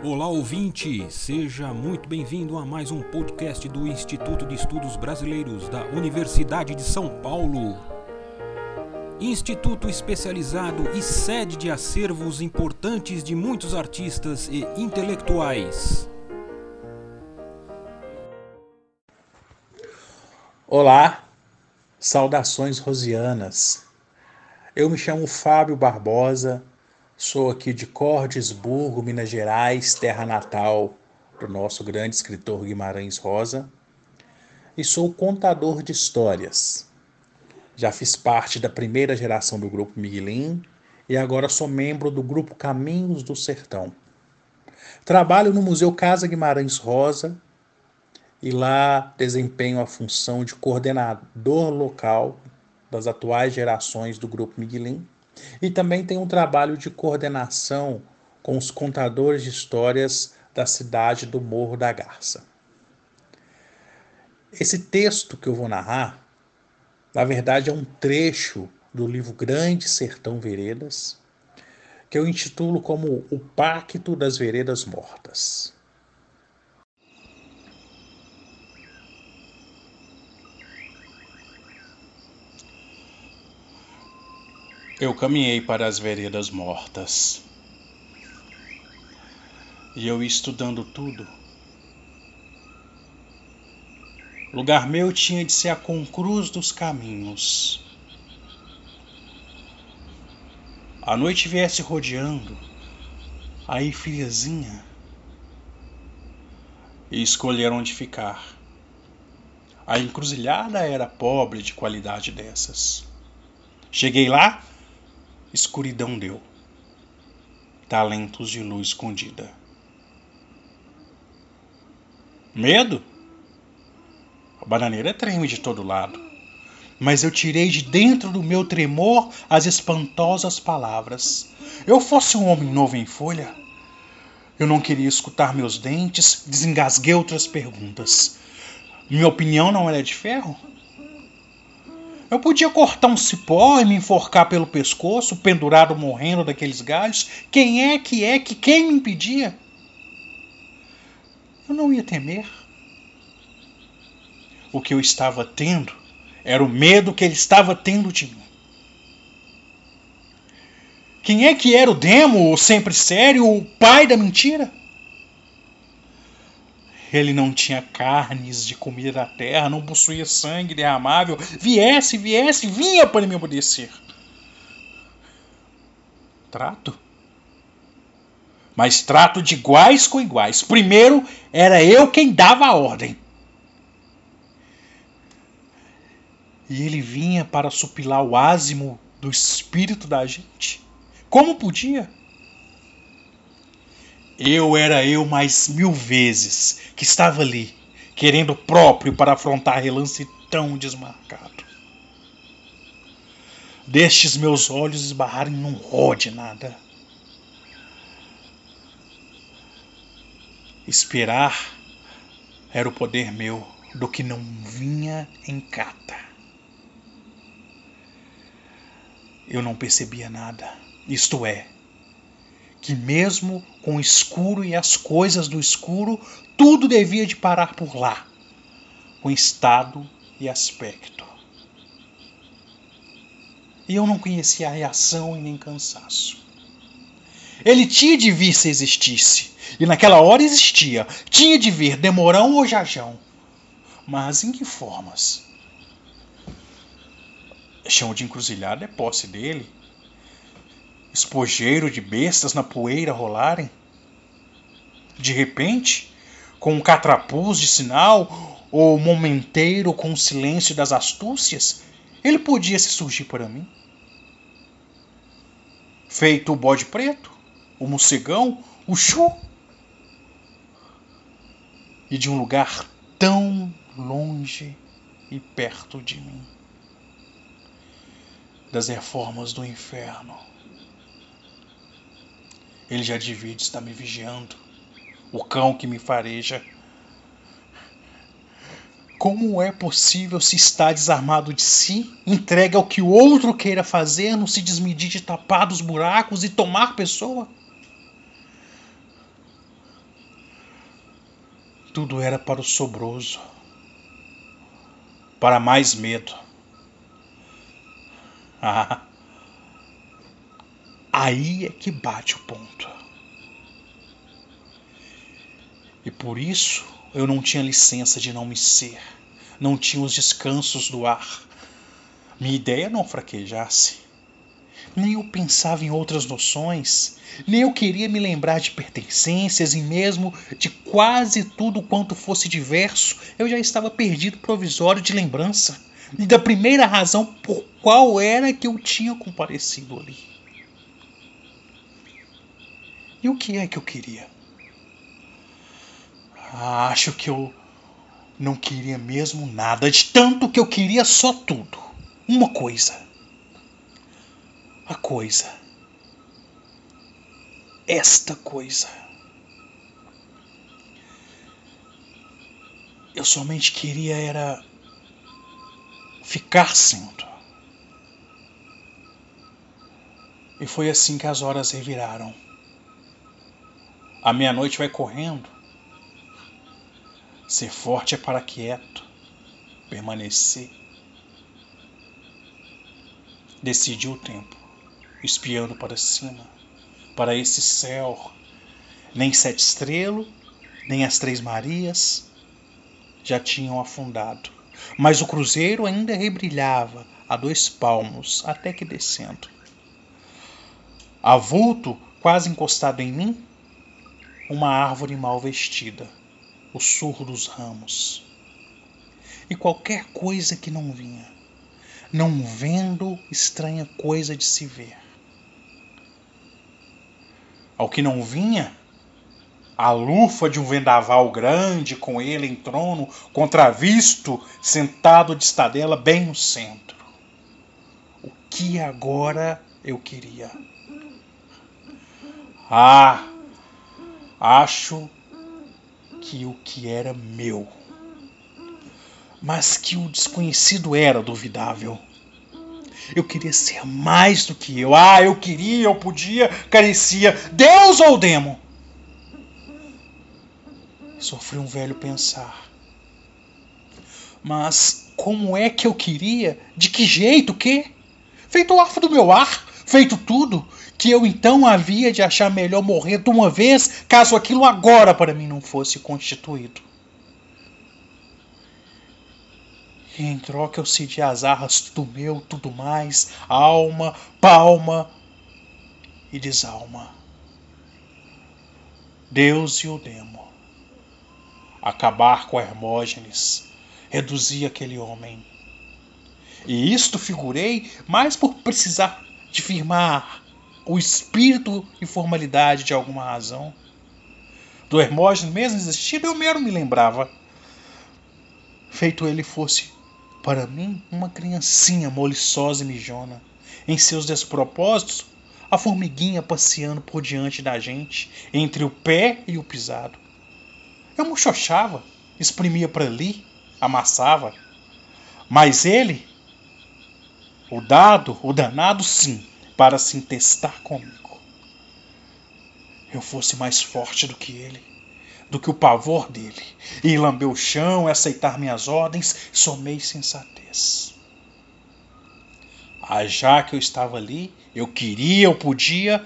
Olá ouvinte, seja muito bem-vindo a mais um podcast do Instituto de Estudos Brasileiros da Universidade de São Paulo. Instituto especializado e sede de acervos importantes de muitos artistas e intelectuais. Olá, saudações rosianas. Eu me chamo Fábio Barbosa Sou aqui de Cordesburgo, Minas Gerais, terra natal do nosso grande escritor Guimarães Rosa, e sou contador de histórias. Já fiz parte da primeira geração do grupo Miguelim e agora sou membro do grupo Caminhos do Sertão. Trabalho no Museu Casa Guimarães Rosa e lá desempenho a função de coordenador local das atuais gerações do grupo Miguelim e também tem um trabalho de coordenação com os contadores de histórias da cidade do Morro da Garça. Esse texto que eu vou narrar, na verdade, é um trecho do livro Grande Sertão Veredas, que eu intitulo como O Pacto das Veredas Mortas. Eu caminhei para as veredas mortas. E eu ia estudando tudo. Lugar meu tinha de ser a concruz dos caminhos. A noite viesse rodeando, aí friazinha, e escolher onde ficar. A encruzilhada era pobre de qualidade dessas. Cheguei lá, escuridão deu, talentos de luz escondida. Medo? A bananeira treme de todo lado, mas eu tirei de dentro do meu tremor as espantosas palavras. Eu fosse um homem novo em folha. Eu não queria escutar meus dentes, desengasguei outras perguntas. Minha opinião não era de ferro? Eu podia cortar um cipó e me enforcar pelo pescoço, pendurado morrendo daqueles galhos. Quem é que é que quem me impedia? Eu não ia temer. O que eu estava tendo era o medo que ele estava tendo de mim. Quem é que era o demo, o sempre sério, o pai da mentira? Ele não tinha carnes de comida da terra, não possuía sangue derramável. Viesse, viesse, vinha para me obedecer. Trato. Mas trato de iguais com iguais. Primeiro era eu quem dava a ordem. E ele vinha para supilar o ázimo do espírito da gente. Como podia? Eu era eu mais mil vezes que estava ali, querendo próprio para afrontar relance tão desmarcado. Destes meus olhos esbarrarem num ró de nada. Esperar era o poder meu do que não vinha em cata. Eu não percebia nada, isto é, que mesmo com o escuro e as coisas do escuro, tudo devia de parar por lá, com estado e aspecto. E eu não conhecia a reação e nem cansaço. Ele tinha de vir se existisse, e naquela hora existia. Tinha de vir demorão ou jajão. Mas em que formas? Chão de encruzilhada é posse dele espojeiro de bestas na poeira rolarem? De repente, com um catrapuz de sinal, ou momenteiro com o silêncio das astúcias, ele podia se surgir para mim. Feito o bode preto, o morcegão, o chu. E de um lugar tão longe e perto de mim. Das reformas do inferno. Ele já divide, está me vigiando. O cão que me fareja. Como é possível se está desarmado de si, entregue ao que o outro queira fazer, não se desmedir de tapar dos buracos e tomar pessoa? tudo era para o sobroso, para mais medo. Ah, aí é que bate o ponto. E por isso eu não tinha licença de não me ser, não tinha os descansos do ar. Minha ideia não fraquejasse. Nem eu pensava em outras noções, nem eu queria me lembrar de pertencências e mesmo de quase tudo quanto fosse diverso, eu já estava perdido provisório de lembrança e da primeira razão por qual era que eu tinha comparecido ali. E o que é que eu queria? Acho que eu não queria mesmo nada, de tanto que eu queria só tudo. Uma coisa. A coisa. Esta coisa. Eu somente queria era ficar sendo. E foi assim que as horas reviraram. A meia-noite vai correndo. Ser forte é para quieto, permanecer. Decidiu o tempo, espiando para cima, para esse céu. Nem Sete Estrelo, nem as Três Marias já tinham afundado mas o cruzeiro ainda rebrilhava a dois palmos, até que descendo. Avulto, quase encostado em mim, uma árvore mal vestida, o surro dos ramos. E qualquer coisa que não vinha, não vendo estranha coisa de se ver. Ao que não vinha, a lufa de um vendaval grande, com ele em trono, contravisto, sentado de estadela bem no centro. O que agora eu queria? Ah, acho que o que era meu, mas que o desconhecido era duvidável. Eu queria ser mais do que eu. Ah, eu queria, eu podia, carecia. Deus ou demo? Sofri um velho pensar. Mas como é que eu queria? De que jeito? Que? Feito o arfo do meu ar, feito tudo, que eu então havia de achar melhor morrer de uma vez, caso aquilo agora para mim não fosse constituído. E em troca eu cedi as arras tudo meu, tudo mais, alma, palma e desalma. Deus e o demo acabar com Hermógenes, reduzir aquele homem. E isto figurei mais por precisar de firmar o espírito e formalidade de alguma razão. Do Hermógenes mesmo existido, eu mesmo me lembrava. Feito ele fosse, para mim, uma criancinha moliçosa e mijona. Em seus despropósitos, a formiguinha passeando por diante da gente, entre o pé e o pisado. Eu muxoxava, exprimia para ali, amassava. Mas ele, o dado, o danado, sim, para se testar comigo. Eu fosse mais forte do que ele, do que o pavor dele, e lamber o chão, e aceitar minhas ordens, somei sensatez. Ah, já que eu estava ali, eu queria, eu podia,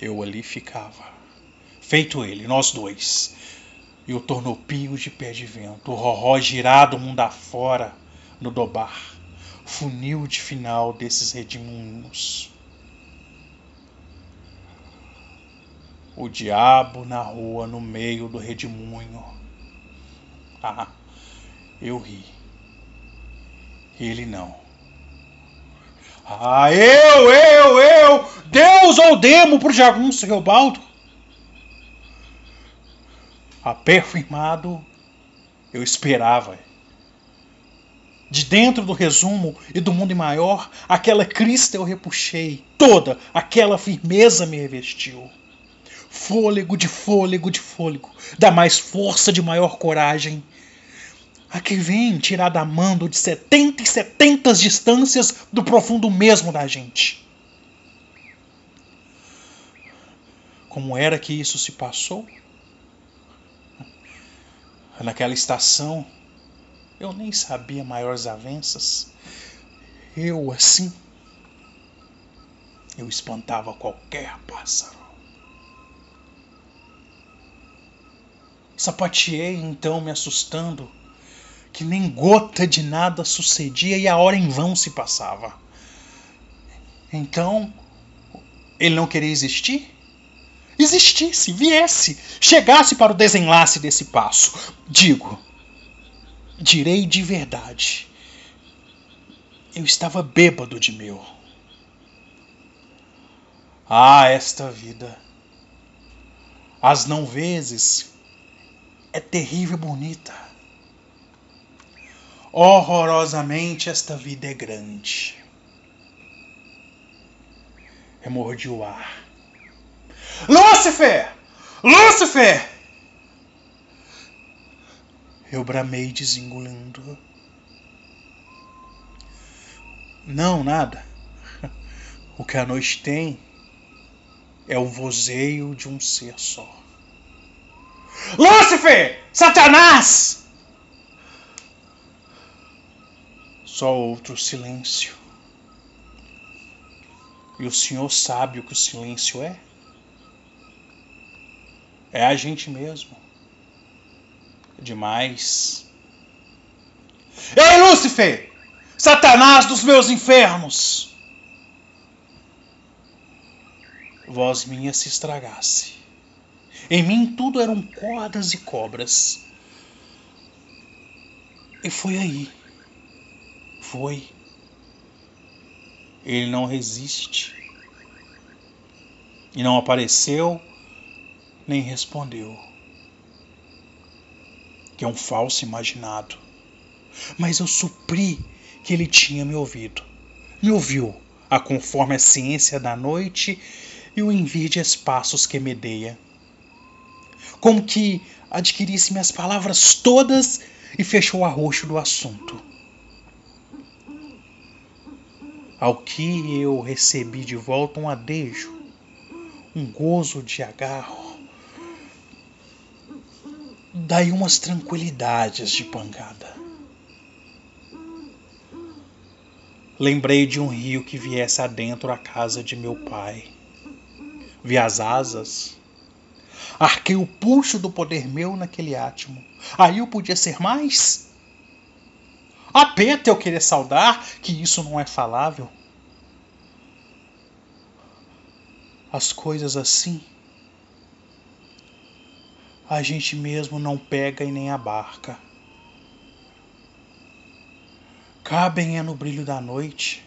eu ali ficava. Feito ele, nós dois, e o tornopio de pé de vento, o roró girado mundo afora no dobar, funil de final desses redemoinhos. O diabo na rua no meio do redemoinho. Ah, eu ri. Ele não. Ah, eu, eu, eu! Deus ou demo pro jagunço Reobaldo? a pé firmado, eu esperava. De dentro do resumo e do mundo maior, aquela crista eu repuxei, toda aquela firmeza me revestiu. Fôlego de fôlego de fôlego, da mais força de maior coragem. A que vem tirada a mando de setenta e setentas distâncias do profundo mesmo da gente. Como era que isso se passou? Naquela estação, eu nem sabia maiores avanças. Eu, assim, eu espantava qualquer pássaro. Sapateei então, me assustando, que nem gota de nada sucedia e a hora em vão se passava. Então, ele não queria existir? Existisse, viesse, chegasse para o desenlace desse passo. Digo, direi de verdade. Eu estava bêbado de meu. Ah, esta vida. As não vezes é terrível bonita. Horrorosamente esta vida é grande. Eu mordi o ar. Lúcifer! Lúcifer! Eu bramei desengolindo. Não, nada. O que a noite tem é o vozeio de um ser só. Lúcifer! Satanás! Só outro silêncio. E o senhor sabe o que o silêncio é? É a gente mesmo. Demais. Ei, Lúcifer! Satanás dos meus infernos! Voz minha se estragasse. Em mim tudo eram cordas e cobras. E foi aí. Foi. Ele não resiste. E não apareceu, nem respondeu. Que é um falso imaginado. Mas eu supri que ele tinha me ouvido. Me ouviu, a conforme a ciência da noite e o envir de espaços que medeia como que adquirisse minhas palavras todas e fechou o arroxo do assunto. Ao que eu recebi de volta um adejo, um gozo de agarro, daí umas tranquilidades de pancada. Lembrei de um rio que viesse adentro a casa de meu pai. Vi as asas, Arquei o pulso do poder meu naquele átimo. Aí eu podia ser mais? Apeta eu querer saudar que isso não é falável. As coisas assim a gente mesmo não pega e nem abarca. Cabem é no brilho da noite,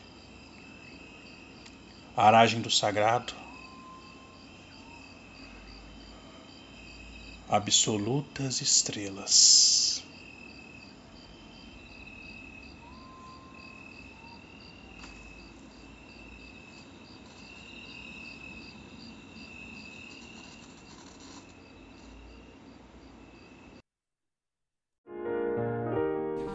aragem do sagrado absolutas estrelas.